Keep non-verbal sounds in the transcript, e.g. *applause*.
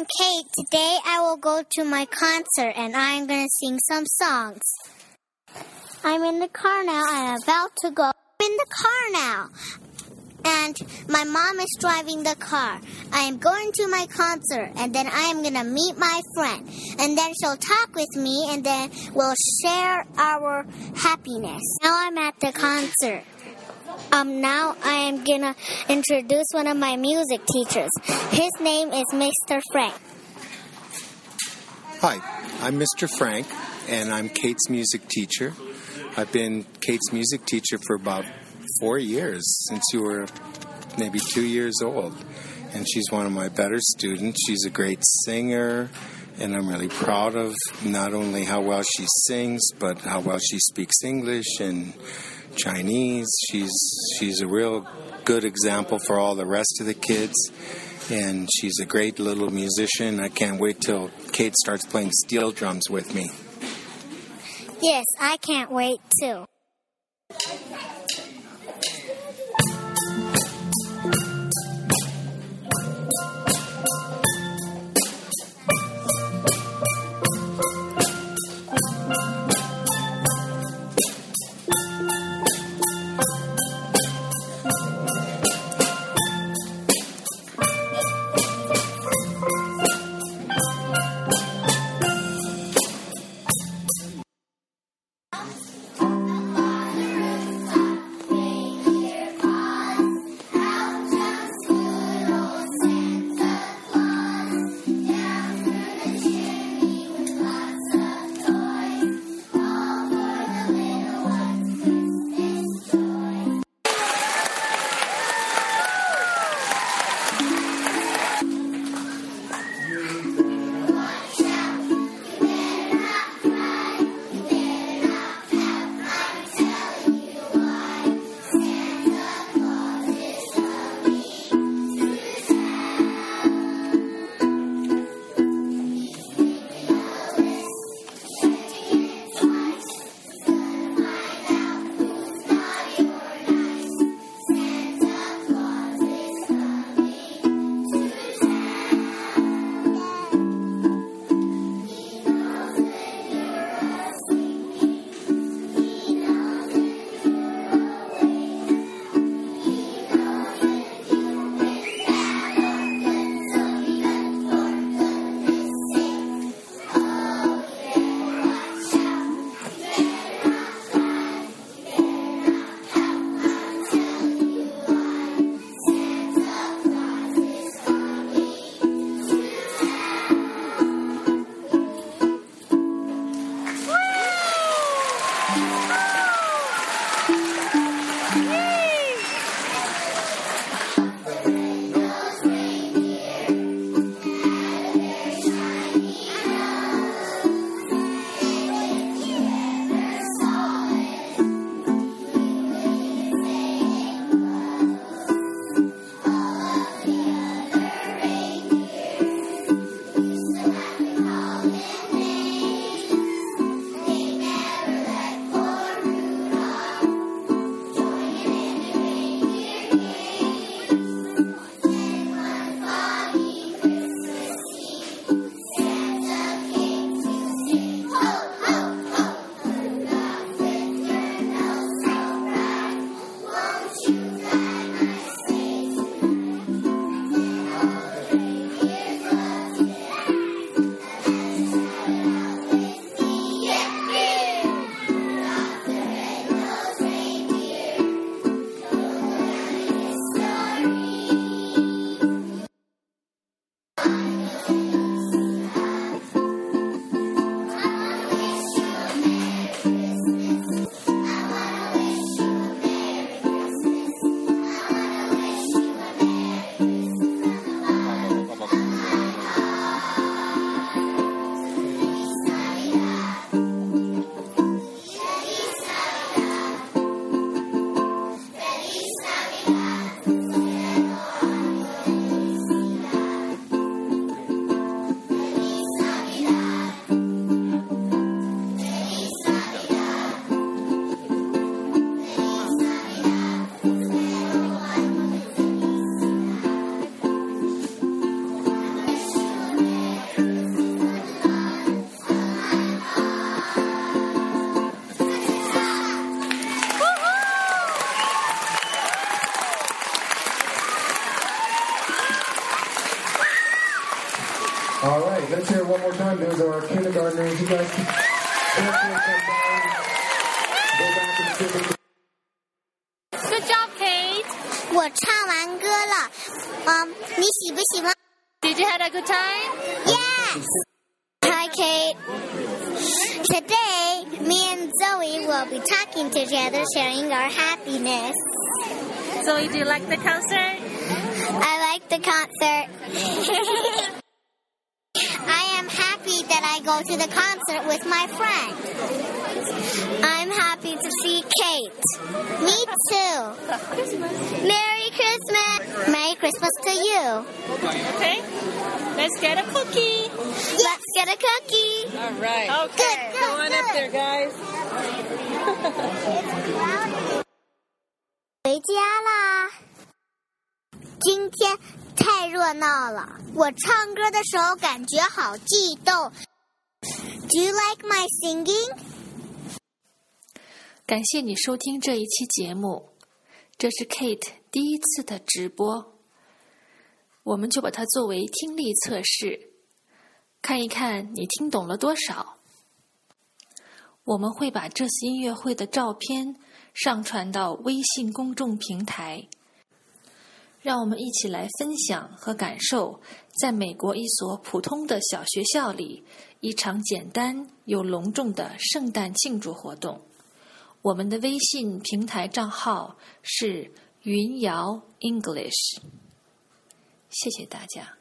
I'm Kate. Today I will go to my concert and I'm going to sing some songs. I'm in the car now. I'm about to go. I'm in the car now. And my mom is driving the car. I am going to my concert and then I am going to meet my friend. And then she'll talk with me and then we'll share our happiness. Now I'm at the concert. Um, now I am gonna introduce one of my music teachers. His name is Mr. Frank. Hi, I'm Mr. Frank, and I'm Kate's music teacher. I've been Kate's music teacher for about four years, since you were maybe two years old. And she's one of my better students. She's a great singer, and I'm really proud of not only how well she sings, but how well she speaks English and Chinese. She's she's a real good example for all the rest of the kids, and she's a great little musician. I can't wait till Kate starts playing steel drums with me. Yes, I can't wait too. All right, let's hear it one more time. Those are our kindergartners. You guys can carefully come down. Go back and sit with Good job, Kate. 我唱完歌了，嗯，你喜不喜欢 Did you have a good time? ？Yes. Hi, Kate. Today, me and Zoe will be talking together, sharing our happiness. Zoe, do you like the concert? I like the concert. *laughs* I am happy that I go to the concert with my friend. I'm happy to see Kate. Me too. Merry Christmas. Merry Christmas to you. Okay. Let's get a cookie. Let's get a cookie. All right. Okay. Good, Go on up there, guys. 回家啦！今天 太热闹了，我唱歌的时候感觉好激动。Do you like my singing? 感谢你收听这一期节目，这是 Kate 第一次的直播，我们就把它作为听力测试，看一看你听懂了多少。我们会把这次音乐会的照片上传到微信公众平台，让我们一起来分享和感受，在美国一所普通的小学校里，一场简单又隆重的圣诞庆祝活动。我们的微信平台账号是云瑶 English。谢谢大家。